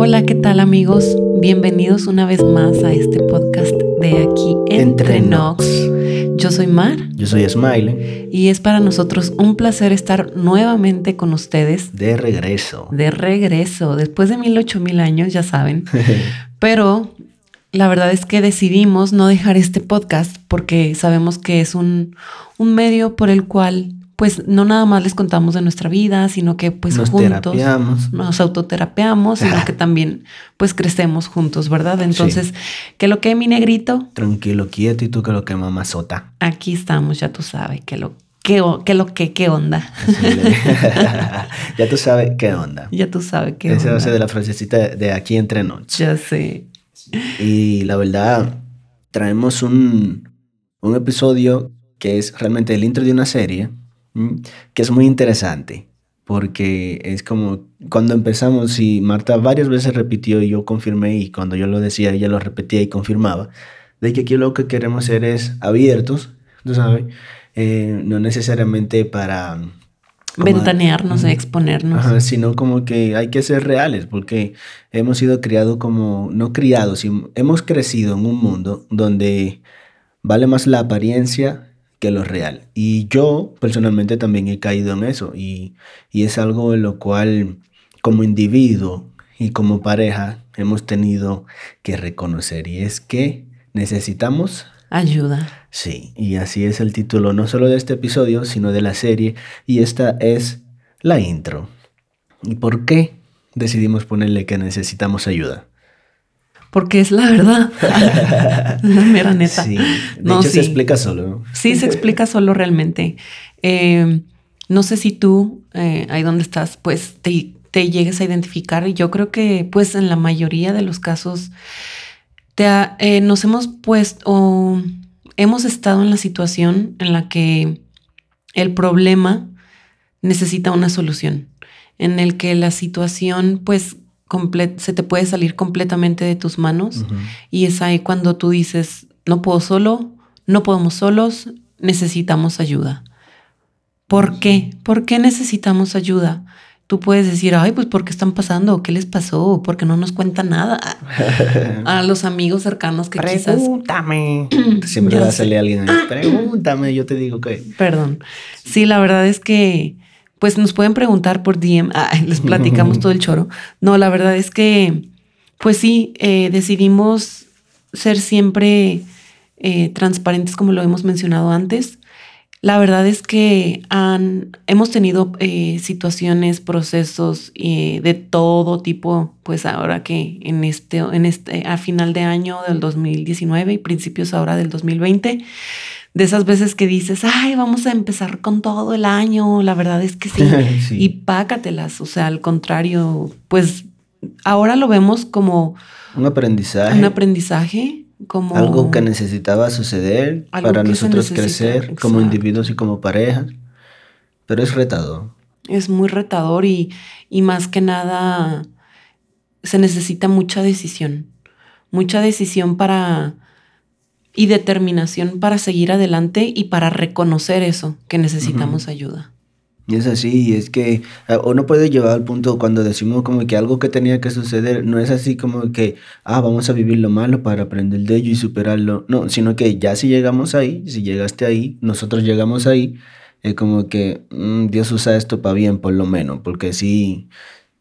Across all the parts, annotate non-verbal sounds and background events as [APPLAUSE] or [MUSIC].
Hola, ¿qué tal amigos? Bienvenidos una vez más a este podcast de aquí entre, Nox. Yo soy Mar. Yo soy Smiley. Y es para nosotros un placer estar nuevamente con ustedes. De regreso. De regreso, después de mil ocho mil años, ya saben. [LAUGHS] Pero la verdad es que decidimos no dejar este podcast porque sabemos que es un, un medio por el cual pues no nada más les contamos de nuestra vida, sino que pues nos juntos nos autoterapeamos, sino que [LAUGHS] también pues crecemos juntos, ¿verdad? Entonces, ¿qué lo que mi negrito? Tranquilo, quieto y tú que lo que mamazota. Aquí estamos, ya tú sabes, que lo que, que lo que, qué onda. [LAUGHS] [LAUGHS] ya tú sabes qué onda. Ya tú sabes qué Esa onda. va a ser de la frasecita de aquí entre noches. Ya sé. Y la verdad, traemos un, un episodio que es realmente el intro de una serie. Que es muy interesante. Porque es como cuando empezamos y Marta varias veces repitió y yo confirmé y cuando yo lo decía ella lo repetía y confirmaba, de que aquí lo que queremos ser es abiertos, tú sabes, eh, no necesariamente para... Ventanearnos, exponernos. Ajá, sino como que hay que ser reales, porque hemos sido criados como, no criados, hemos crecido en un mundo donde vale más la apariencia que lo real. Y yo personalmente también he caído en eso, y, y es algo en lo cual como individuo y como pareja hemos tenido que reconocer, y es que necesitamos Ayuda. Sí, y así es el título no solo de este episodio, sino de la serie, y esta es la intro. ¿Y por qué decidimos ponerle que necesitamos ayuda? Porque es la verdad. [LAUGHS] la mera neta. Sí, de No, hecho sí. se explica solo. Sí, se explica solo realmente. Eh, no sé si tú, eh, ahí donde estás, pues te, te llegues a identificar. Y Yo creo que, pues, en la mayoría de los casos, te ha- eh, nos hemos puesto, o hemos estado en la situación en la que el problema necesita una solución, en el que la situación, pues, se te puede salir completamente de tus manos. Y es ahí cuando tú dices, no puedo solo, no podemos solos, necesitamos ayuda. ¿Por qué? ¿Por qué necesitamos ayuda? Tú puedes decir, ay, pues ¿por qué están pasando? ¿Qué les pasó? ¿Por qué no nos cuentan nada? [LAUGHS] A los amigos cercanos que quizás... Pregúntame. [CLEARS THROAT] Siempre Ya va a salir alguien ahí. [CLEARS THROAT] Pregúntame, yo te digo que. Perdón. Sí, la verdad es que, pues nos pueden preguntar por DM, ah, [LAUGHS] les platicamos [LAUGHS] todo el choro. No, la verdad es que, pues sí, eh, decidimos ser siempre eh, transparentes como lo hemos mencionado antes. La verdad es que han, hemos tenido eh, situaciones, procesos eh, de todo tipo, pues ahora que en este, en este, a final de año del 2019 y principios ahora del 2020, de esas veces que dices, ay, vamos a empezar con todo el año, la verdad es que sí, [LAUGHS] Sí. y pácatelas, o sea, al contrario, pues ahora lo vemos como Un aprendizaje. un aprendizaje, como Algo que necesitaba suceder para nosotros crecer como individuos y como parejas. Pero es retador. es muy retador y, y más que nada se necesita mucha decisión, mucha decisión para y determinación para seguir adelante y para reconocer eso, que necesitamos ayuda. Y es así, y es que eh, uno puede llevar al punto cuando decimos como que algo que tenía que suceder, no es así como que, ah, vamos a vivir lo malo para aprender de ello y superarlo, no, sino que ya si llegamos ahí, si llegaste ahí, nosotros llegamos ahí, es como que mm, Dios usa esto para bien por lo menos, porque sí,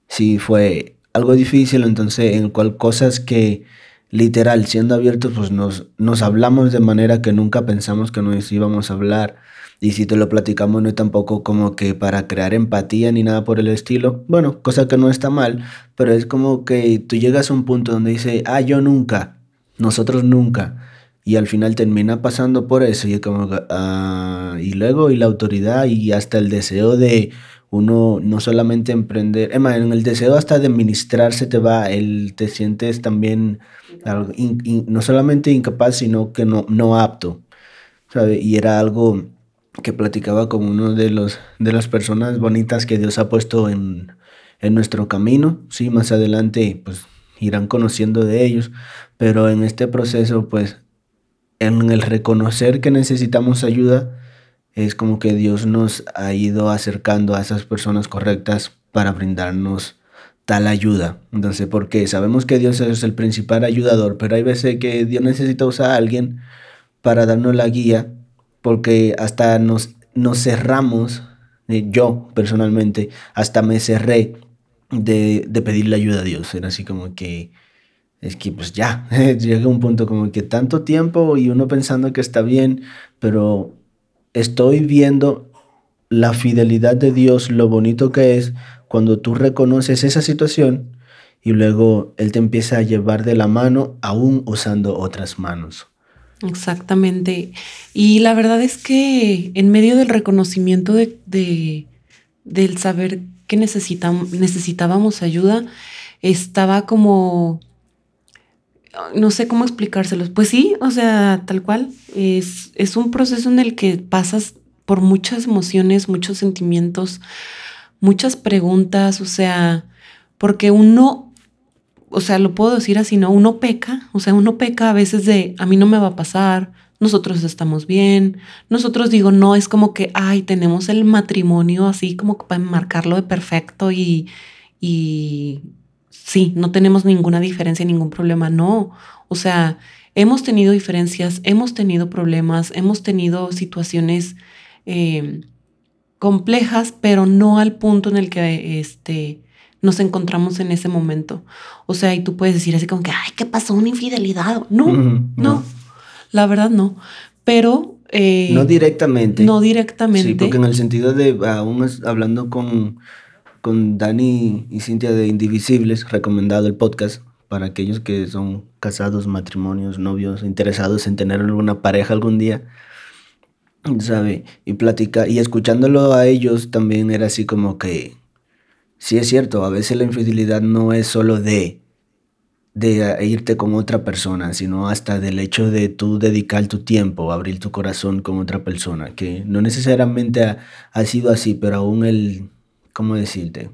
sí fue algo difícil, entonces en el cual cosas que literal, siendo abiertos, pues nos, nos hablamos de manera que nunca pensamos que nos íbamos a hablar. Y si te lo platicamos no es tampoco como que para crear empatía ni nada por el estilo. Bueno, cosa que no está mal, pero es como que tú llegas a un punto donde dice, ah, yo nunca, nosotros nunca. Y al final termina pasando por eso y como ah, y luego y la autoridad y hasta el deseo de uno no solamente emprender, en el deseo hasta de te va, el, te sientes también no solamente incapaz, sino que no, no apto, ¿sabe? Y era algo que platicaba con uno de, los, de las personas bonitas que Dios ha puesto en, en nuestro camino. Sí, más adelante pues irán conociendo de ellos, pero en este proceso pues en el reconocer que necesitamos ayuda es como que Dios nos ha ido acercando a esas personas correctas para brindarnos tal ayuda. Entonces, ¿por qué? Sabemos que Dios es el principal ayudador, pero hay veces que Dios necesita usar a alguien para darnos la guía, porque hasta nos, nos cerramos, eh, yo personalmente, hasta me cerré de, de pedirle ayuda a Dios. Era así como que, es que pues ya, [LAUGHS] llega un punto como que tanto tiempo y uno pensando que está bien, pero estoy viendo la fidelidad de Dios, lo bonito que es cuando tú reconoces esa situación y luego Él te empieza a llevar de la mano aún usando otras manos. Exactamente. Y la verdad es que en medio del reconocimiento de, de del saber que necesitábamos ayuda, estaba como, no sé cómo explicárselos. Pues sí, o sea, tal cual. Es, es un proceso en el que pasas por muchas emociones, muchos sentimientos, muchas preguntas, o sea, porque uno, o sea, lo puedo decir así, ¿no? Uno peca, o sea, uno peca a veces de, a mí no me va a pasar, nosotros estamos bien, nosotros digo, no, es como que, ay, tenemos el matrimonio así como para marcarlo de perfecto y, y sí, no tenemos ninguna diferencia, ningún problema, no, o sea, hemos tenido diferencias, hemos tenido problemas, hemos tenido situaciones eh, complejas, pero no al punto en el que este, nos encontramos en ese momento. O sea, y tú puedes decir así como que, ay, ¿qué pasó? Una infidelidad. No, no, la verdad no. Pero... Eh, no directamente. No directamente. Sí, porque en el sentido de, aún hablando con, con Dani y Cintia de Indivisibles, recomendado el podcast para aquellos que son casados, matrimonios, novios, interesados en tener alguna pareja algún día ¿sabe? Y platicar, y escuchándolo a ellos también era así como que, sí es cierto, a veces la infidelidad no es solo de, de irte con otra persona, sino hasta del hecho de tú dedicar tu tiempo, abrir tu corazón con otra persona, que no necesariamente ha, ha sido así, pero aún el, ¿cómo decirte?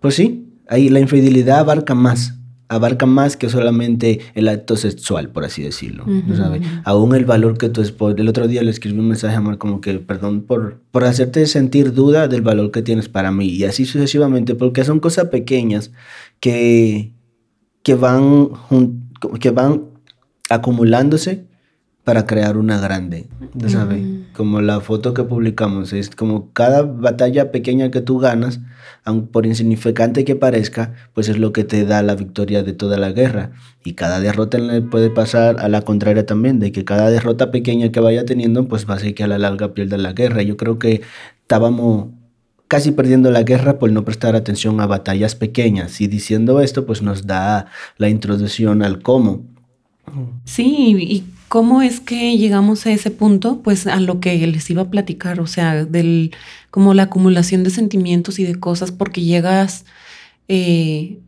Pues sí, ahí la infidelidad abarca más, abarca más que solamente el acto sexual, por así decirlo. Aún el valor que tu esposo... El otro día le escribí un mensaje a Amor como que, perdón por, por hacerte sentir duda del valor que tienes para mí. Y así sucesivamente, porque son cosas pequeñas que, que, van, que van acumulándose para crear una grande, ¿sabes? Como la foto que publicamos, es como cada batalla pequeña que tú ganas, aun por insignificante que parezca, pues es lo que te da la victoria de toda la guerra. Y cada derrota le puede pasar a la contraria también, de que cada derrota pequeña que vaya teniendo, pues va a ser que a la larga pierda la guerra. Yo creo que estábamos casi perdiendo la guerra por no prestar atención a batallas pequeñas. Y diciendo esto, pues nos da la introducción al cómo. Sí, y ¿Cómo es que llegamos a ese punto? Pues a lo que les iba a platicar, o sea, del como la acumulación de sentimientos y de cosas, porque llegas eh,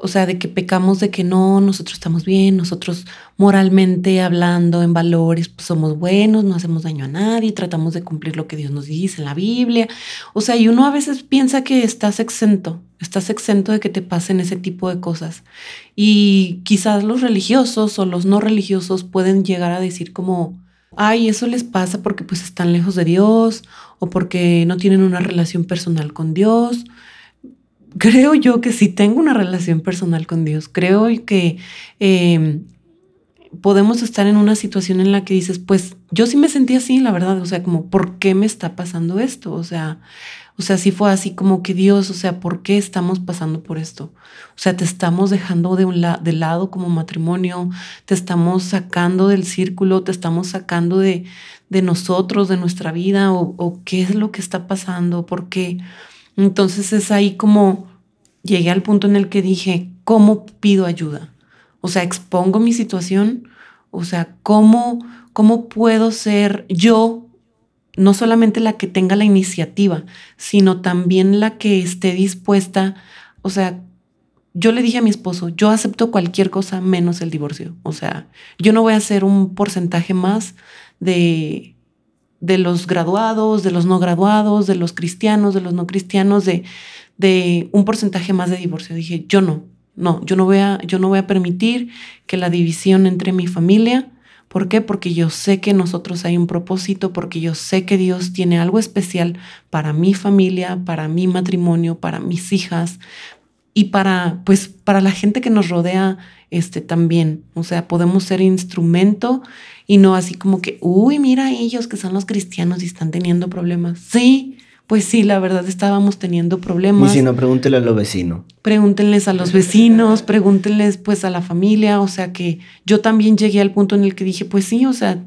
o sea, de que pecamos de que no, nosotros estamos bien, nosotros moralmente hablando en valores, pues somos buenos, no hacemos daño a nadie, tratamos de cumplir lo que Dios nos dice en la Biblia. O sea, y uno a veces piensa que estás exento, estás exento de que te pasen ese tipo de cosas. Y quizás los religiosos o los no religiosos pueden llegar a decir como, ay, eso les pasa porque pues están lejos de Dios o porque no tienen una relación personal con Dios creo yo que si tengo una relación personal con Dios. Creo que em, podemos estar en una situación en la que dices, pues yo sí me sentí así, la verdad, o sea, como, ¿por qué me está pasando esto? O sea, o sea, sí fue así como que Dios, o sea, ¿por qué estamos pasando por esto? O sea, te estamos dejando de, un de lado como matrimonio, te estamos sacando del círculo, te estamos sacando de, de nosotros, de nuestra vida, o, o qué es lo que está pasando, ¿por qué? Entonces es ahí como llegué al punto en el que dije, ¿cómo pido ayuda? O sea, expongo mi situación, o sea, ¿cómo, cómo puedo ser yo, no solamente la que tenga la iniciativa, sino también la que esté dispuesta, o sea, yo le dije a mi esposo, yo acepto cualquier cosa menos el divorcio. O sea, yo no voy a hacer un porcentaje más de de los graduados, de los no graduados, de los cristianos, de los no cristianos, de, de un porcentaje más de divorcio. Dije, yo no, no, yo no voy a, yo no voy a permitir que la división entre mi familia ¿Por qué? Porque yo sé que nosotros hay un propósito, porque yo sé que Dios tiene algo especial para mi familia, para mi matrimonio, para mis hijas y para, pues, para la gente que nos rodea este, también. O sea, podemos ser instrumento y no así como que, uy, mira ellos que son los cristianos y están teniendo problemas. Sí, pues sí, la verdad estábamos teniendo problemas. Y si no, pregúntele a los vecinos. Pregúntenles a los vecinos, pregúntenles pues a la familia, o sea que yo también llegué al punto en el que dije, pues sí, o sea,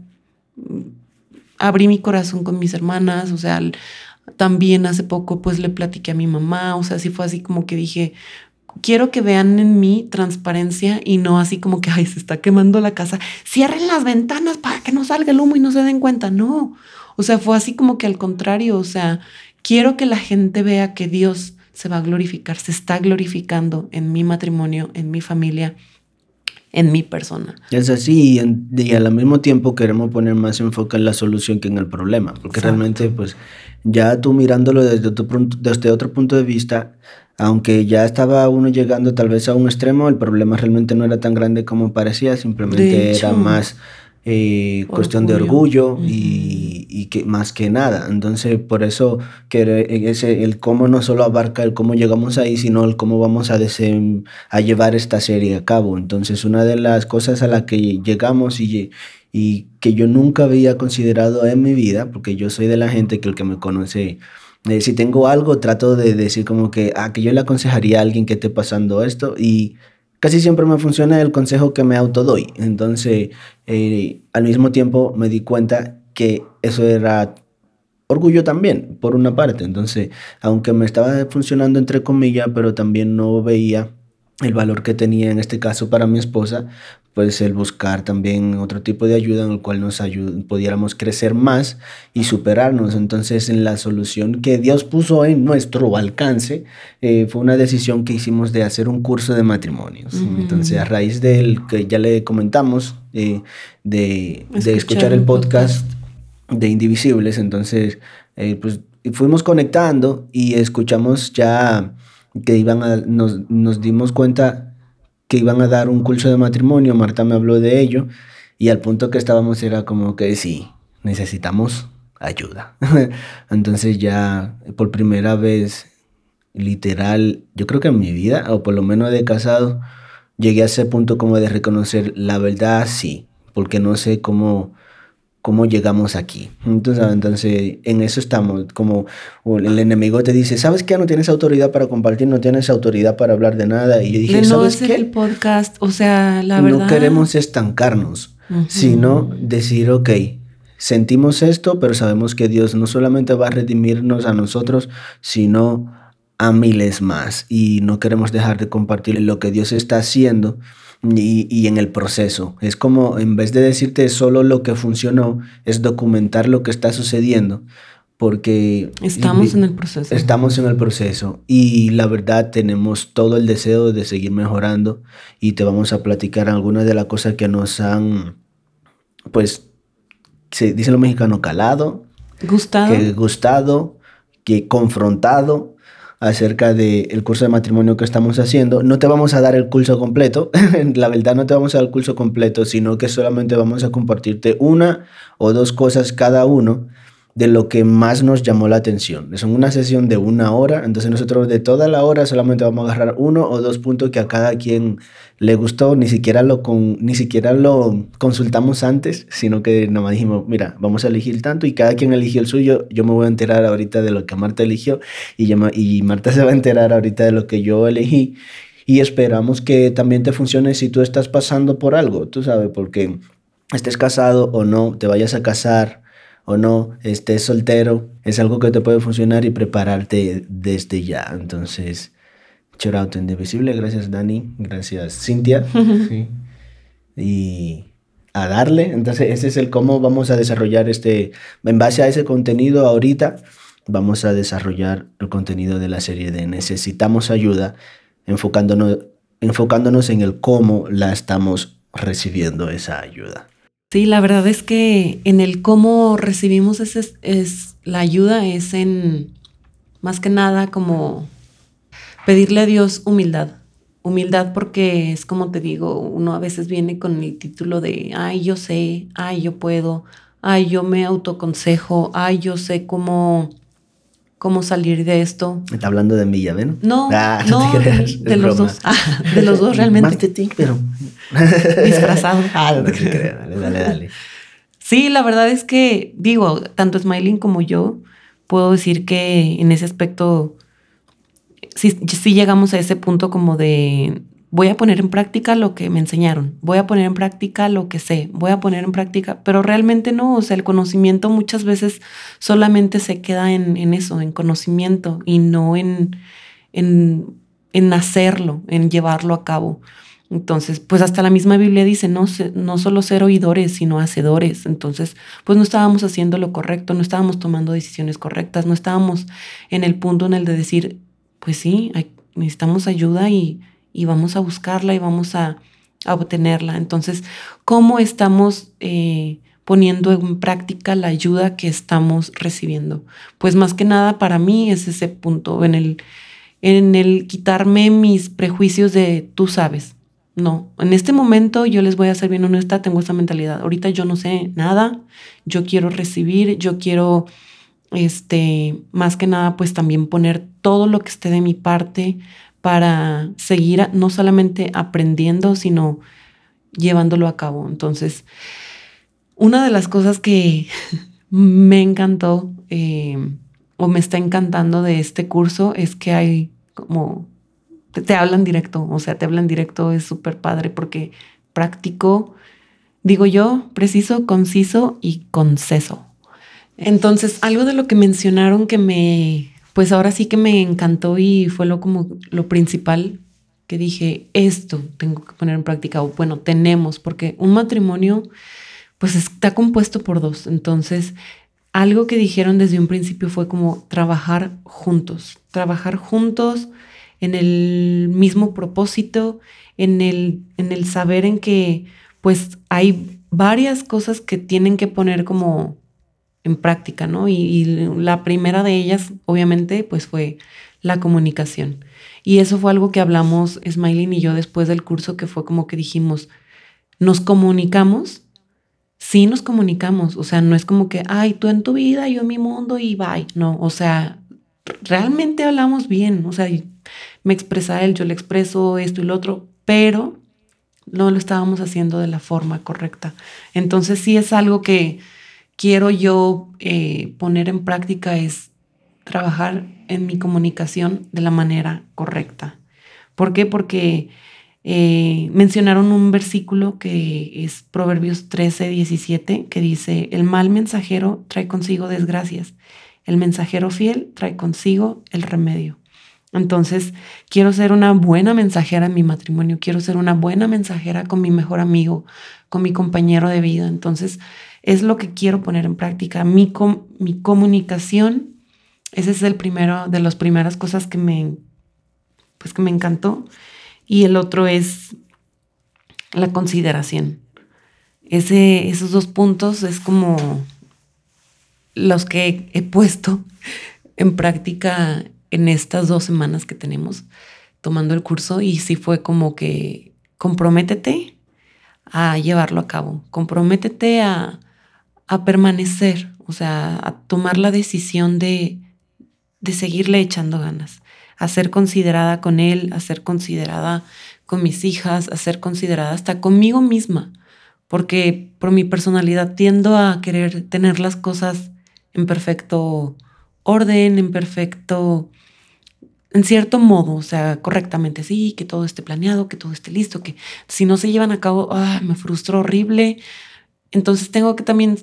abrí mi corazón con mis hermanas, o sea, también hace poco pues le platiqué a mi mamá, o sea, sí fue así como que dije, quiero que vean en mí transparencia y no así como que, ay, se está quemando la casa, cierren las ventanas para que no salga el humo y no se den cuenta, no. O sea, fue así como que al contrario, o sea, Quiero que la gente vea que Dios se va a glorificar, se está glorificando en mi matrimonio, en mi familia, en mi persona. Es así, y, al mismo tiempo queremos poner más enfoque en la solución que en el problema, porque realmente, pues, ya tú mirándolo desde otro, desde otro punto de vista, aunque ya estaba uno llegando tal vez a un extremo, el problema realmente no era tan grande como parecía, simplemente era más eh, cuestión de orgullo y, y, que más que nada. Entonces, por eso que ese, el cómo no solo abarca el cómo llegamos ahí, sino el cómo vamos a, a llevar esta serie a cabo. Entonces, una de las cosas a la que llegamos y, y que yo nunca había considerado en mi vida, porque yo soy de la gente que el que me conoce si tengo algo, trato de decir como que, ah, que yo le aconsejaría a alguien que esté pasando esto y casi siempre me funciona el consejo que me autodoy. Entonces, eh, al mismo tiempo me di cuenta que eso era orgullo también, por una parte. Entonces, aunque me estaba funcionando entre comillas, pero también no veía el valor que tenía en este caso para mi esposa, pues el buscar también otro tipo de ayuda en el cual nos pudiéramos crecer más y superarnos. Entonces, en la solución que Dios puso en nuestro alcance, eh, fue una decisión que hicimos de hacer un curso de matrimonios. Entonces, a raíz del que ya le comentamos, eh, de, escuchar, el podcast, de Indivisibles, entonces, eh, pues fuimos conectando y escuchamos ya que iban a, nos, nos dimos cuenta que iban a dar un curso de matrimonio, Marta me habló de ello, y al punto que estábamos era como que sí, necesitamos ayuda. [LAUGHS] Entonces ya por primera vez, literal, yo creo que en mi vida, o por lo menos de casado, llegué a ese punto como de reconocer la verdad, sí, porque no sé cómo cómo llegamos aquí. Entonces, entonces, en eso estamos, como el enemigo te dice, ¿sabes qué? No tienes autoridad para compartir, no tienes autoridad para hablar de nada. Y yo dije, ¿sabes qué? el podcast, o sea, la verdad... No queremos estancarnos, sino decir, ok, sentimos esto, pero sabemos que Dios no solamente va a redimirnos a nosotros, sino a miles más. Y no queremos dejar de compartir lo que Dios está haciendo y, en el proceso. Es como, en vez de decirte solo lo que funcionó, es documentar lo que está sucediendo. Porque... Estamos en el proceso. Estamos en el proceso. Y la verdad tenemos todo el deseo de seguir mejorando. Y te vamos a platicar algunas de las cosas que nos han, pues, se dice lo mexicano, calado. Gustado. Que gustado, que confrontado acerca del curso de matrimonio que estamos haciendo. No te vamos a dar el curso completo, [LAUGHS] la verdad no te vamos a dar el curso completo, sino que solamente vamos a compartirte una o dos cosas cada uno de lo que más nos llamó la atención. Es una sesión de una hora, entonces nosotros de toda la hora solamente vamos a agarrar uno o dos puntos que a cada quien le gustó, ni siquiera lo, con, ni siquiera lo consultamos antes, sino que nada dijimos, mira, vamos a elegir tanto y cada quien eligió el suyo, yo me voy a enterar ahorita de lo que Marta eligió y, y Marta se va a enterar ahorita de lo que yo elegí. Y esperamos que también te funcione si tú estás pasando por algo, tú sabes, porque estés casado o no, te vayas a casar, o no estés soltero, es algo que te puede funcionar y prepararte desde ya. Entonces, shout Indivisible, gracias Dani, gracias Cintia. [LAUGHS] Y a darle, entonces ese es el cómo vamos a desarrollar este, en base a ese contenido ahorita, vamos a desarrollar el contenido de la serie de Necesitamos ayuda, enfocándonos, enfocándonos en el cómo la estamos recibiendo esa ayuda. Sí, la verdad es que en el cómo recibimos es, la ayuda es en más que nada como pedirle a Dios humildad. humildad porque es como te digo, uno a veces viene con el título de, ay, yo sé, ay, yo puedo, ay, yo me autoconsejo, ay, yo sé cómo, cómo salir de esto. Está hablando de mí, ¿ya ven? No, ah, [LAUGHS] no, de, los dos, ah, de los dos [LAUGHS] realmente. Más de ti, pero... [LAUGHS] Disfrazado. Ah, no te dale, dale, dale. Sí, la verdad es que, digo, tanto Smiling como yo, puedo decir que en ese aspecto sí, sí llegamos a ese punto como de voy a poner en práctica lo que me enseñaron, voy a poner en práctica lo que sé, voy a poner en práctica, pero realmente no, o sea, el conocimiento muchas veces solamente se queda en, eso, en conocimiento y no en, en, en, hacerlo, en llevarlo a cabo. Entonces, pues hasta la misma Biblia dice, no, no solo ser oidores, sino hacedores. Entonces, pues no estábamos haciendo lo correcto, no estábamos tomando decisiones correctas, no estábamos en el punto en el de decir, pues sí, necesitamos ayuda y, vamos a buscarla y vamos a, obtenerla. Entonces, ¿cómo estamos eh, poniendo en práctica la ayuda que estamos recibiendo? Pues más que nada para mí es ese punto, en el, en el quitarme mis prejuicios de tú sabes. No, en este momento yo les voy a ser bien honesta, tengo esa mentalidad. Ahorita yo no sé nada, yo quiero recibir, yo quiero este, más que nada, pues también poner todo lo que esté de mi parte para seguir no solamente aprendiendo, sino llevándolo a cabo. Entonces, una de las cosas que [LAUGHS] me encantó eh, o me está encantando de este curso es que hay como, te, te hablan directo, o sea, te hablan directo, es súper padre porque práctico, digo yo, preciso, conciso y conceso. Entonces, algo de lo que mencionaron que me, pues ahora sí que me encantó y fue lo como lo principal que dije, esto tengo que poner en práctica, o bueno, tenemos, porque un matrimonio pues está compuesto por dos. Entonces, algo que dijeron desde un principio fue como trabajar juntos, trabajar juntos en el mismo propósito, en el, en el saber en que pues hay varias cosas que tienen que poner como en práctica, ¿no? Y, la primera de ellas, obviamente, pues fue la comunicación. Y eso fue algo que hablamos Smiling y yo después del curso, que fue como que dijimos, nos comunicamos, sí nos comunicamos, o sea, no es como que, ay, tú en tu vida, yo en mi mundo y bye, no, o sea, realmente hablamos bien, o sea, me expresa él, yo le expreso esto y lo otro, pero no lo estábamos haciendo de la forma correcta. Entonces sí es algo que quiero yo eh, poner en práctica es trabajar en mi comunicación de la manera correcta. ¿Por qué? Porque eh, mencionaron un versículo que es Proverbios 13, 17, que dice, el mal mensajero trae consigo desgracias, el mensajero fiel trae consigo el remedio. Entonces, quiero ser una buena mensajera en mi matrimonio, quiero ser una buena mensajera con mi mejor amigo, con mi compañero de vida. Entonces, es lo que quiero poner en práctica. Mi, mi comunicación, ese es el primero de las primeras cosas que me, pues que me encantó. Y el otro es la consideración. Ese, esos dos puntos es como los que he puesto en práctica en estas dos semanas que tenemos tomando el curso y sí fue como que comprométete a llevarlo a cabo, comprométete a, a permanecer, o sea, a tomar la decisión de, de seguirle echando ganas, a ser considerada con él, a ser considerada con mis hijas, a ser considerada hasta conmigo misma, porque por mi personalidad tiendo a querer tener las cosas en perfecto orden, en perfecto, en cierto modo, o sea, correctamente, sí, que todo esté planeado, que todo esté listo, que si no se llevan a cabo, ah, me frustro horrible. Entonces tengo que también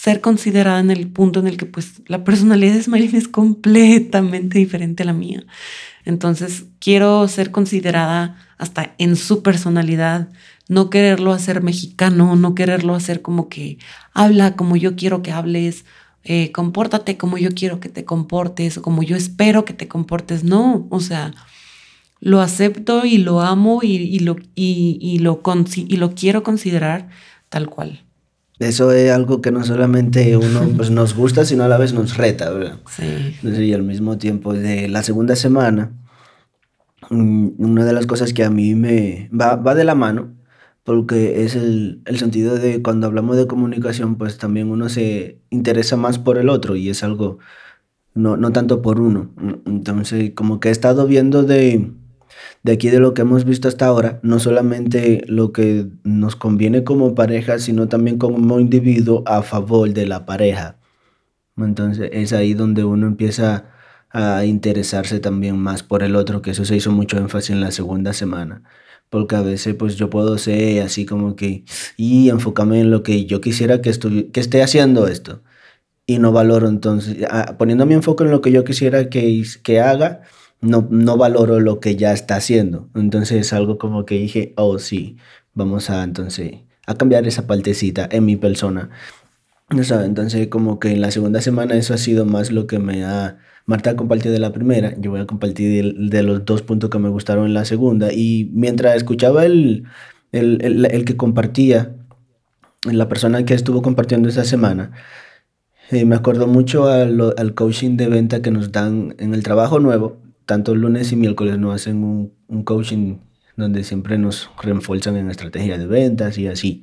ser considerada en el punto en el que pues la personalidad de Smiley es completamente diferente a la mía. Entonces quiero ser considerada hasta en su personalidad, no quererlo hacer mexicano, no quererlo hacer como que habla como yo quiero que hables, eh, compórtate como yo quiero que te comportes o como yo espero que te comportes. No, o sea, lo acepto y lo amo y, lo, y, lo, y lo quiero considerar tal cual. Eso es algo que no solamente uno [LAUGHS] pues, nos gusta, sino a la vez nos reta, ¿verdad? Sí. Y al mismo tiempo de la segunda semana, mm, una de las cosas que a mí me va, va de la mano, porque es el, el, sentido de cuando hablamos de comunicación, pues también uno se interesa más por el otro y es algo, no, no tanto por uno. Entonces, como que he estado viendo de, de aquí de lo que hemos visto hasta ahora, no solamente lo que nos conviene como pareja, sino también como individuo a favor de la pareja. Entonces es ahí donde uno empieza a interesarse también más por el otro, que eso se hizo mucho énfasis en la segunda semana. Porque a veces pues yo puedo ser así como que, y enfocarme en lo que yo quisiera que, que esté haciendo esto. Y no valoro entonces, poniendo mi enfoque en lo que yo quisiera que, que haga, no, no valoro lo que ya está haciendo. Entonces es algo como que dije, oh sí, vamos a entonces a cambiar esa partecita en mi persona. No sabe, entonces como que en la segunda semana eso ha sido más lo que me ha... Marta compartido de la primera, yo voy a compartir de, los dos puntos que me gustaron en la segunda. Y mientras escuchaba el, el, el, el que compartía, la persona que estuvo compartiendo esa semana, eh, me acuerdo mucho al coaching de venta que nos dan en el trabajo nuevo, tanto lunes y miércoles nos hacen un, coaching donde siempre nos refuerzan en estrategia de ventas y así.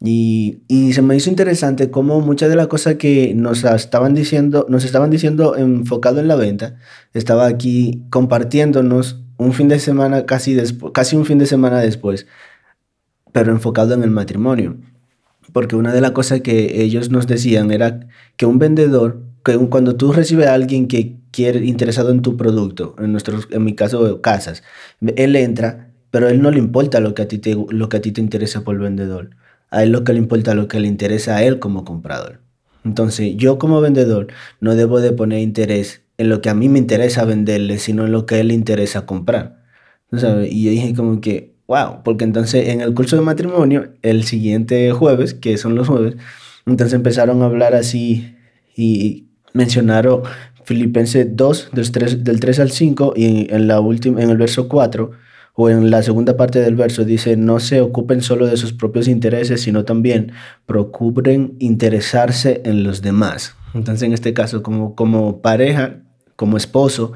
Y, y, se me hizo interesante cómo muchas de las cosas que nos estaban diciendo, nos estaban diciendo enfocado en la venta, estaba aquí compartiéndonos un fin de semana casi, casi un fin de semana después, pero enfocado en el matrimonio. Porque una de las cosas que ellos nos decían era que un vendedor, que cuando tú recibes a alguien que quiere, interesado en tu producto, en, nuestro, en mi caso, casas, él entra, pero a él no le importa lo que a ti te, lo que a ti te interesa por vendedor. A él lo que le importa, lo que le interesa a él como comprador. Entonces, yo como vendedor no debo de poner interés en lo que a mí me interesa venderle, sino en lo que a él le interesa comprar. ¿Sabes? Y yo dije como que, wow, porque entonces en el curso de matrimonio, el siguiente jueves, que son los jueves, entonces empezaron a hablar así y mencionaron Filipenses 2, del 3, del 3 al 5, y en, la última, en el verso 4, o en la segunda parte del verso, dice, no se ocupen solo de sus propios intereses, sino también procuren interesarse en los demás. Entonces, en este caso, como, como pareja, como esposo,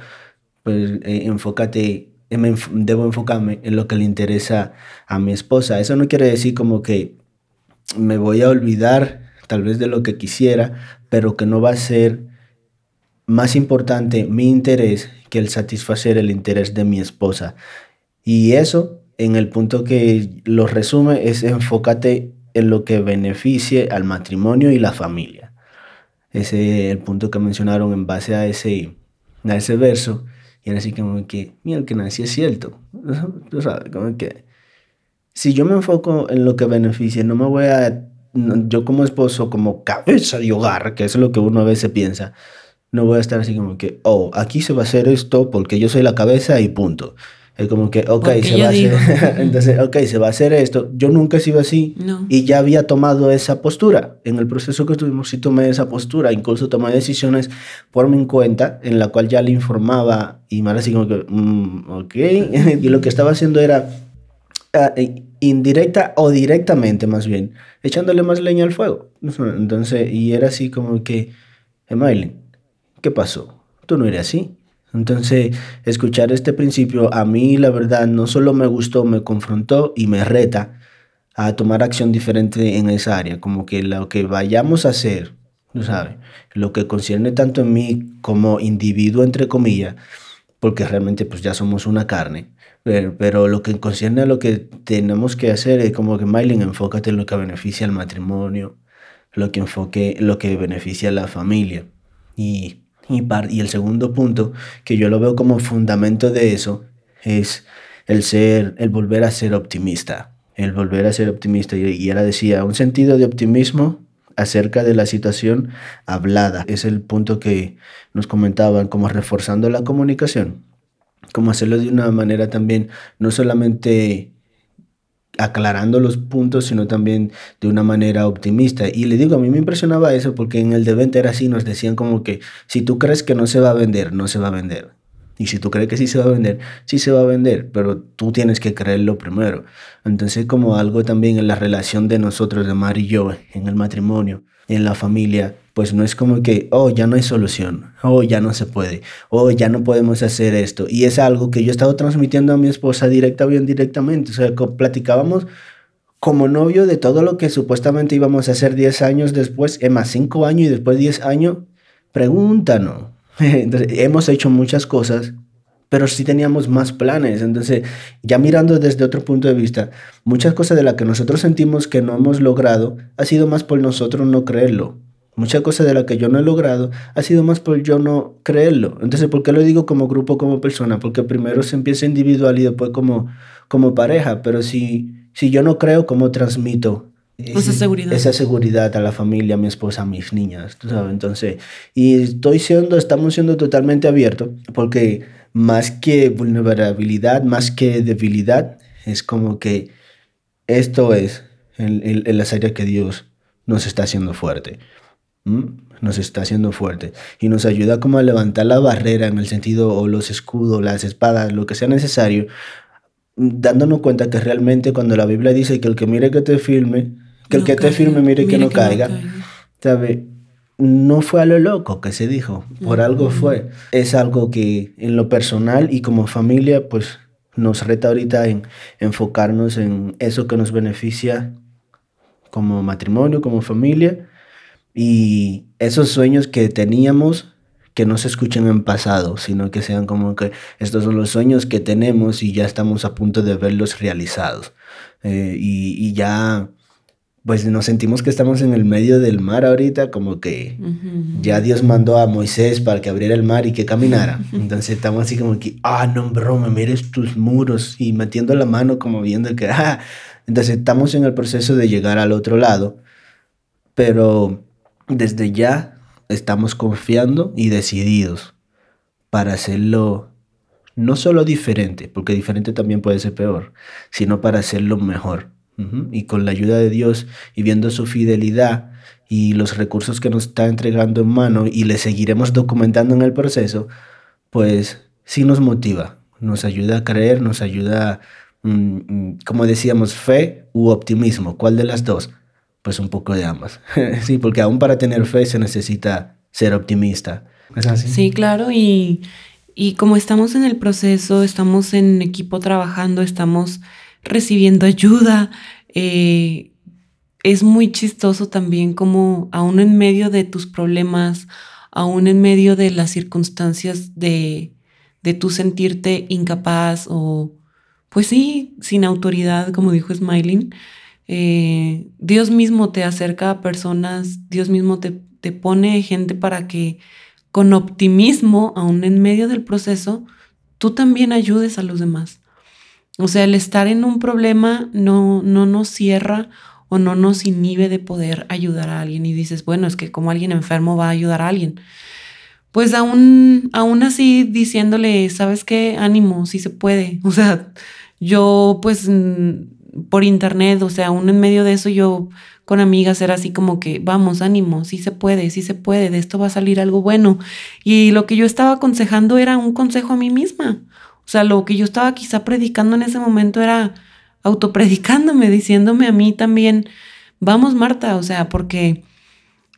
pues eh, enfócate, debo enfocarme en lo que le interesa a mi esposa. Eso no quiere decir como que me voy a olvidar tal vez de lo que quisiera, pero que no va a ser más importante mi interés que el satisfacer el interés de mi esposa. Y eso, en el punto que lo resume, es enfócate en lo que beneficie al matrimonio y la familia. Ese es el punto que mencionaron en base a ese, a ese verso. Y era así como que, mira, que nací es cierto. [LAUGHS] Tú sabes, como que si yo me enfoco en lo que beneficie, no me voy a, yo como esposo, como cabeza de hogar, que es lo que uno a veces piensa, no voy a estar así como que, oh, aquí se va a hacer esto porque yo soy la cabeza y punto. Es como que, ok, se va a hacer, [LAUGHS] entonces, ok, se va a hacer esto. Yo nunca he sido así y ya había tomado esa postura. En el proceso que tuvimos sí tomé esa postura, incluso tomé decisiones por mi cuenta en la cual ya le informaba y más así como que, mm, ok, [LAUGHS] y lo que estaba haciendo era ah, indirecta o directamente más bien, echándole más leña al fuego. Entonces, y era así como que, Emily, ¿qué pasó? Tú no eres así. Entonces, escuchar este principio a mí, la verdad, no solo me gustó, me confrontó y me reta a tomar acción diferente en esa área. Como que lo que vayamos a hacer, ¿no sabes? Lo que concierne tanto en mí como individuo, entre comillas, porque realmente pues ya somos una carne. Pero, lo que concierne a lo que tenemos que hacer es como que, Mailing, enfócate en lo que beneficia al matrimonio, lo que enfoque, lo que beneficia a la familia. Y y, el segundo punto, que yo lo veo como fundamento de eso, es el ser, el volver a ser optimista. El volver a ser optimista. Y, y ahora decía, un sentido de optimismo acerca de la situación hablada. Es el punto que nos comentaban, como reforzando la comunicación. Como hacerlo de una manera también, no solamente aclarando los puntos, sino también de una manera optimista. Y le digo, a mí me impresionaba eso porque en el de venta era así, nos decían como que si tú crees que no se va a vender, no se va a vender. Y si tú crees que sí se va a vender, sí se va a vender, pero tú tienes que creerlo primero. Entonces como algo también en la relación de nosotros, de Mar y yo, en el matrimonio, en la familia, pues no es como que, oh, ya no hay solución, oh, ya no se puede, oh, ya no podemos hacer esto. Y es algo que yo he estado transmitiendo a mi esposa directa o indirectamente. O sea, platicábamos como novio de todo lo que supuestamente íbamos a hacer 10 años después, es más 5 años y después 10 años, pregúntanos. [LAUGHS] hemos hecho muchas cosas, pero sí teníamos más planes. Entonces, ya mirando desde otro punto de vista, muchas cosas de las que nosotros sentimos que no hemos logrado ha sido más por nosotros no creerlo. Muchas cosas de las que yo no he logrado ha sido más por yo no creerlo. Entonces, ¿por qué lo digo como grupo, como persona? Porque primero se empieza individual y después como, como pareja. Pero si si yo no creo, ¿cómo transmito esa seguridad. esa seguridad a la familia, a mi esposa, a mis niñas? ¿tú sabes? Entonces, y estoy siendo, estamos siendo totalmente abiertos porque más que vulnerabilidad, más que debilidad, es como que esto es en, en, las áreas que Dios nos está haciendo fuerte. Nos está haciendo fuerte y nos ayuda como a levantar la barrera en el sentido o los escudos, las espadas, lo que sea necesario dándonos cuenta que realmente cuando la Biblia dice que el que mire que te firme, que el que te firme mire, que, no, caiga, ¿sabe? No fue a lo loco que se dijo, por algo fue. Es algo que en lo personal y como familia, pues nos reta ahorita en enfocarnos en eso que nos beneficia como matrimonio, como familia, y esos sueños que teníamos que no se escuchen en pasado, sino que sean como que estos son los sueños que tenemos y ya estamos a punto de verlos realizados. Eh, y, ya, pues nos sentimos que estamos en el medio del mar ahorita, como que ya Dios mandó a Moisés para que abriera el mar y que caminara. [LAUGHS] Entonces estamos así como que, ah, no, bro, me mires tus muros y metiendo la mano como viendo que, [LAUGHS] ah. Entonces estamos en el proceso de llegar al otro lado, pero desde ya estamos confiando y decididos para hacerlo no solo diferente, porque diferente también puede ser peor, sino para hacerlo mejor. Y con la ayuda de Dios y viendo su fidelidad y los recursos que nos está entregando en mano y le seguiremos documentando en el proceso, pues sí nos motiva, nos ayuda a creer, nos ayuda, mm, mm, como decíamos, fe u optimismo. ¿Cuál de las dos? Pues un poco de ambas. [LAUGHS] sí, porque aún para tener fe se necesita ser optimista. ¿Es así? Sí, claro, y, y como estamos en el proceso, estamos en equipo trabajando, estamos recibiendo ayuda, eh, es muy chistoso también como aún en medio de tus problemas, aún en medio de las circunstancias de, de tu sentirte incapaz o, pues sí, sin autoridad, como dijo Smiling, eh, Dios mismo te acerca a personas, Dios mismo te, te pone gente para que con optimismo, aún en medio del proceso, tú también ayudes a los demás. O sea, el estar en un problema no, no nos cierra o no nos inhibe de poder ayudar a alguien. Y dices, bueno, es que como alguien enfermo va a ayudar a alguien. Pues aún, aún así diciéndole, ¿sabes qué? Ánimo, sí se puede. O sea, yo pues por internet, o sea, aún en medio de eso yo con amigas era así como que, vamos, ánimo, sí se puede, sí se puede, de esto va a salir algo bueno. Y lo que yo estaba aconsejando era un consejo a mí misma. O sea, lo que yo estaba quizá predicando en ese momento era autopredicándome, diciéndome a mí también, vamos Marta, o sea, porque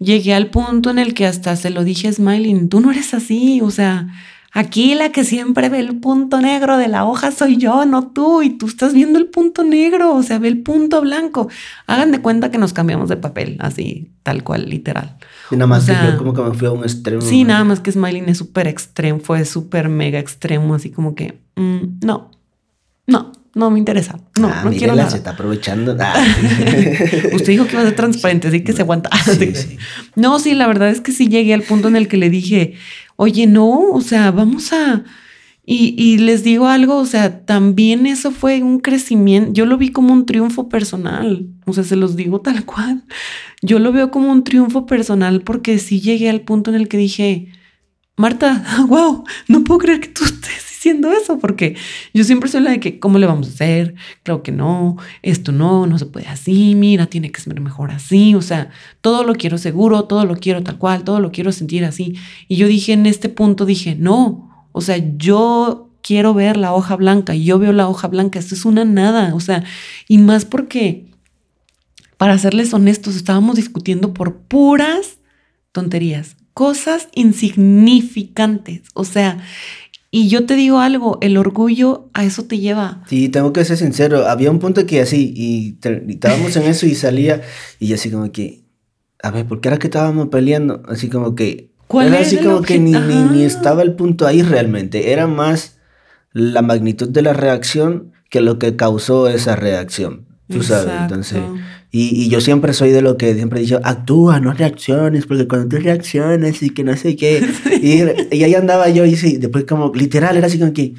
llegué al punto en el que hasta se lo dije a Smiling, tú no eres así, o sea, Aquí la que siempre ve el punto negro de la hoja soy yo, no tú, y tú estás viendo el punto negro, o sea, ve el punto blanco. Hagan de cuenta que nos cambiamos de papel, así, tal cual, literal. Y nada más que yo como que me fui a un extremo. Sí, nada más que Smiling es súper extremo, fue súper mega extremo, así como que, mm, no, no, no me interesa. No, ah, no quiero nada. se está aprovechando. Ah, [LAUGHS] Usted dijo que iba a ser transparente, así que se aguanta. Sí, [LAUGHS] sí. No, sí, la verdad es que sí llegué al punto en el que le dije, oye, no, o sea, vamos a... Y, y, les digo algo, o sea, también eso fue un crecimiento, yo lo vi como un triunfo personal, o sea, se los digo tal cual, yo lo veo como un triunfo personal porque sí llegué al punto en el que dije, Marta, [LAUGHS] wow, no puedo creer que tú estés diciendo eso, porque yo siempre soy la de que, ¿cómo le vamos a hacer? Claro que no, esto no, no se puede así, mira, tiene que ser mejor así, o sea, todo lo quiero seguro, todo lo quiero tal cual, todo lo quiero sentir así. Y yo dije en este punto, dije, no, o sea, yo quiero ver la hoja blanca y yo veo la hoja blanca, esto es una nada, o sea, y más porque, para serles honestos, estábamos discutiendo por puras tonterías, cosas insignificantes. O sea, y yo te digo algo, el orgullo a eso te lleva. Sí, tengo que ser sincero, había un punto que así, y, estábamos en eso y salía, y así como que, a ver, ¿por qué era que estábamos peleando? Así como que... ¿Cuál era así como que ni, ni, ni, estaba el punto ahí realmente, era más la magnitud de la reacción que lo que causó esa reacción. Tú sabes, entonces. Y, y, yo siempre soy de lo que siempre he dicho, actúa, no reacciones, porque cuando tú reaccionas y que no sé qué. [LAUGHS] y, y ahí andaba yo y sí, después como, literal, era así como que,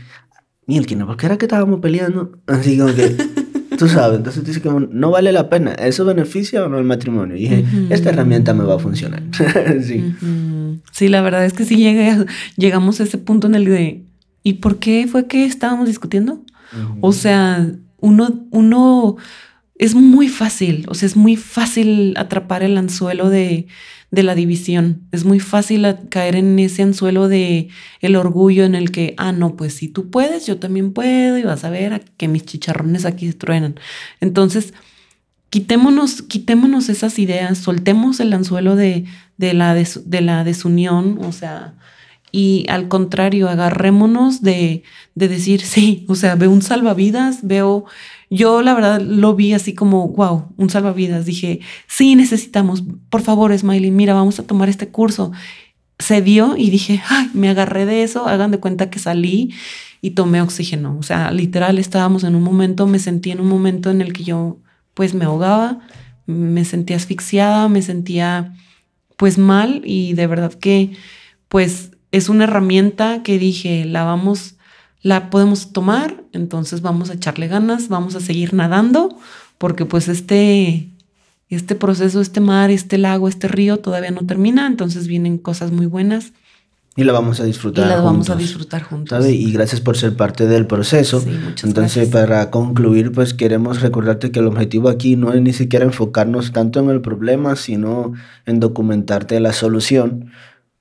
Mielkina, ¿por qué era que estábamos peleando? Así como que, [LAUGHS] tú sabes, entonces dice como, no vale la pena, ¿eso beneficia o no el matrimonio? Y dije, esta herramienta me va a funcionar. [LAUGHS] sí. sí, la verdad es que sí llegamos a ese punto en el de, ¿y por qué fue que estábamos discutiendo? O sea, uno, uno es muy fácil, o sea, es muy fácil atrapar el anzuelo de, de la división. Es muy fácil caer en ese anzuelo de el orgullo en el que, ah, no, pues si tú puedes, yo también puedo y vas a ver que mis chicharrones aquí truenan. Entonces, quitémonos, quitémonos esas ideas, soltemos el anzuelo de, de, la, de la desunión, o sea, y al contrario, agarrémonos de, de decir, sí, o sea, veo un salvavidas, veo, yo la verdad lo vi así como, wow, un salvavidas. Dije, sí, necesitamos, por favor, Smiley, mira, vamos a tomar este curso. Se dio y dije, ay, me agarré de eso, hagan de cuenta que salí y tomé oxígeno. O sea, literal, estábamos en un momento, me sentí en un momento en el que yo pues me ahogaba, me sentía asfixiada, me sentía pues mal y de verdad que pues es una herramienta que dije, la vamos, la podemos tomar, entonces vamos a echarle ganas, vamos a seguir nadando, porque pues este, este proceso, este mar, este lago, este río todavía no termina, entonces vienen cosas muy buenas. Y la vamos a disfrutar. Y la vamos a disfrutar juntos. Y gracias por ser parte del proceso. Entonces, para concluir, pues queremos recordarte que el objetivo aquí no es ni siquiera enfocarnos tanto en el problema, sino en documentarte la solución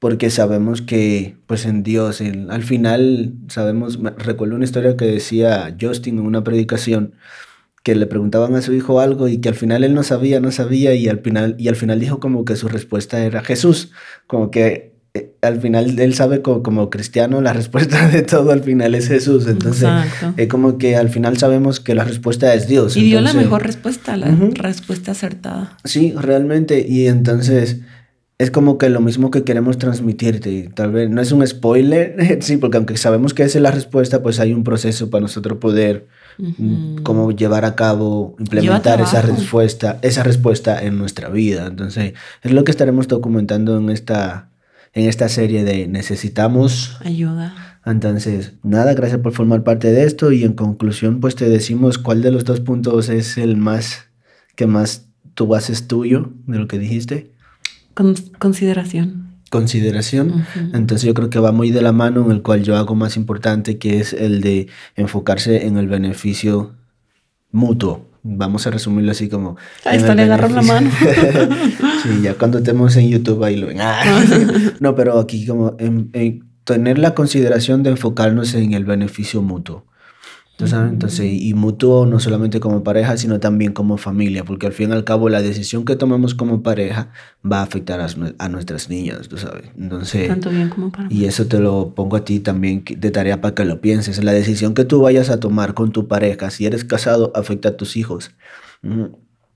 porque sabemos que pues en Dios, al final sabemos, recuerdo una historia que decía Justin en una predicación, que le preguntaban a su hijo algo y que al final él no sabía, no sabía y al final, y al final dijo como que su respuesta era Jesús, como que eh, al final él sabe como, cristiano la [LAUGHS] respuesta de todo al final es Jesús, entonces es como que al final sabemos que la respuesta es Dios. Y dio la mejor respuesta, la respuesta acertada. Sí, realmente, y entonces es como que lo mismo que queremos transmitirte. Tal vez no es un spoiler, [LAUGHS] sí, porque aunque sabemos que esa es la respuesta, pues hay un proceso para nosotros poder mm, como llevar a cabo, implementar esa respuesta, esa respuesta en nuestra vida. Entonces, es lo que estaremos documentando en esta, en esta serie de Necesitamos ayuda. Entonces, nada, gracias por formar parte de esto y en conclusión, pues te decimos cuál de los dos puntos es el más que más tú haces tuyo de lo que dijiste consideración. Consideración. Entonces yo creo que va muy de la mano en el cual yo hago más importante, que es el de enfocarse en el beneficio mutuo. Vamos a resumirlo así como... Ahí está, le agarro la mano. [LAUGHS] sí, ya cuando estemos en YouTube ahí lo ven. Ah, [LAUGHS] no, pero aquí como tener la consideración de enfocarnos en el beneficio mutuo. Entonces, y mutuo no solamente como pareja, sino también como familia, porque al fin y al cabo la decisión que tomemos como pareja va a afectar a, nuestras niñas, tú sabes. Entonces, Tanto bien como para Y eso te lo pongo a ti también de tarea para que lo pienses. La decisión que tú vayas a tomar con tu pareja, si eres casado, afecta a tus hijos.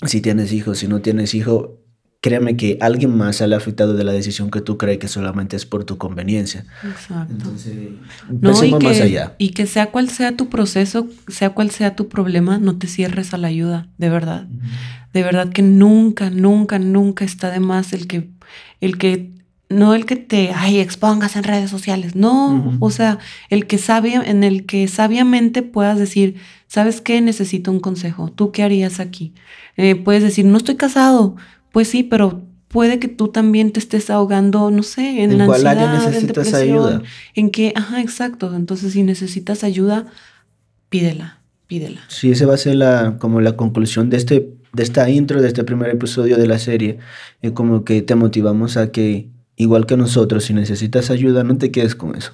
Si tienes hijos, si no tienes hijos, créeme que alguien más sale afectado de la decisión que tú crees que solamente es por tu conveniencia. Exacto. Entonces, no, y que, más allá. Y que sea cual sea tu proceso, sea cual sea tu problema, no te cierres a la ayuda, de verdad. De verdad que nunca, nunca, nunca está de más el que, el que, no el que te, ay, expongas en redes sociales, no, o sea, el que sabe, en el que sabiamente puedas decir, ¿sabes qué? Necesito un consejo, ¿tú qué harías aquí? Eh, puedes decir, no estoy casado, pues sí, pero puede que tú también te estés ahogando, no sé, en, la cuál ansiedad, área necesitas en ayuda? En que, ajá, exacto. Entonces, si necesitas ayuda, pídela, pídela. Sí, esa va a ser la, como la conclusión de este, de esta intro, de este primer episodio de la serie. Es como que te motivamos a que igual que nosotros, si necesitas ayuda, no te quedes con eso.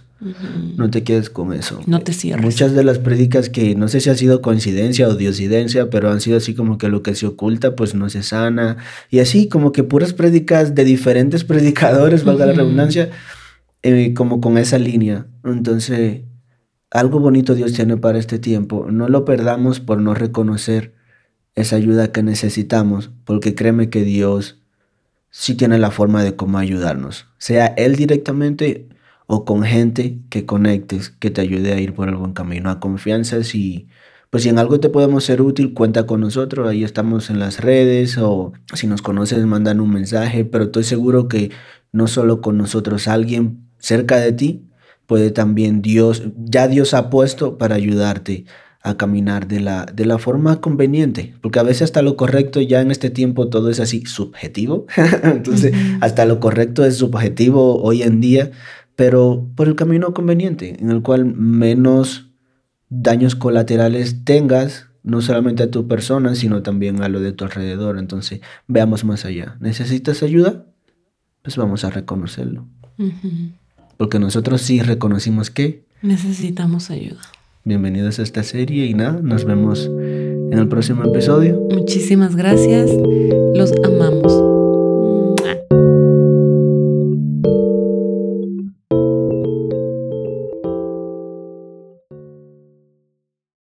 No te quedes con eso. No te cierres. Muchas de las prédicas que no sé si ha sido coincidencia o diosidencia, pero han sido así como que lo que se oculta pues no se sana. Y así como que puras prédicas de diferentes [LAUGHS] predicadores, valga la redundancia, eh, como con esa línea. Entonces, algo bonito Dios tiene para este tiempo. No lo perdamos por no reconocer esa ayuda que necesitamos, porque créeme que Dios sí tiene la forma de cómo ayudarnos, sea Él directamente o con gente que conectes, que te ayude a ir por el buen camino. A confianza, si, pues si en algo te podemos ser útil, cuenta con nosotros. Ahí estamos en las redes o si nos conoces, mandan un mensaje. Pero estoy seguro que no solo con nosotros, alguien cerca de ti puede también Dios, ya Dios ha puesto para ayudarte a caminar de la, de la forma conveniente, porque a veces hasta lo correcto ya en este tiempo todo es así subjetivo, [LAUGHS] entonces hasta lo correcto es subjetivo hoy en día, pero por el camino conveniente, en el cual menos daños colaterales tengas, no solamente a tu persona, sino también a lo de tu alrededor. Entonces, veamos más allá. ¿Necesitas ayuda? Pues vamos a reconocerlo. Porque nosotros sí reconocimos que necesitamos ayuda. Bienvenidos a esta serie y nada, nos vemos en el próximo episodio. Muchísimas gracias. Los amamos.